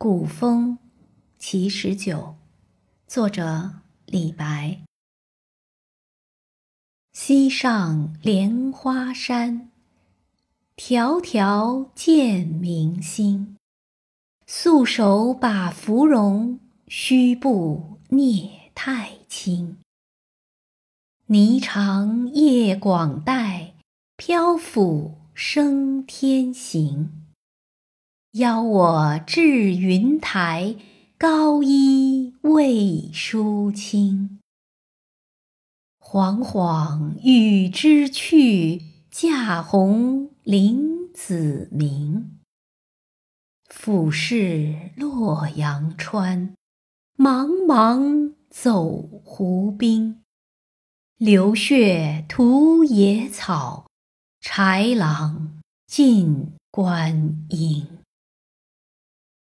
古风其十九，作者李白。西上莲花山，迢迢见明星。素手把芙蓉，虚步蹑太轻。霓裳夜广带，飘拂生天行。邀我至云台，高衣未梳清。惶惶欲之去，驾鸿领子明。俯视洛阳川，茫茫走胡兵。流血涂野草，豺狼尽关营。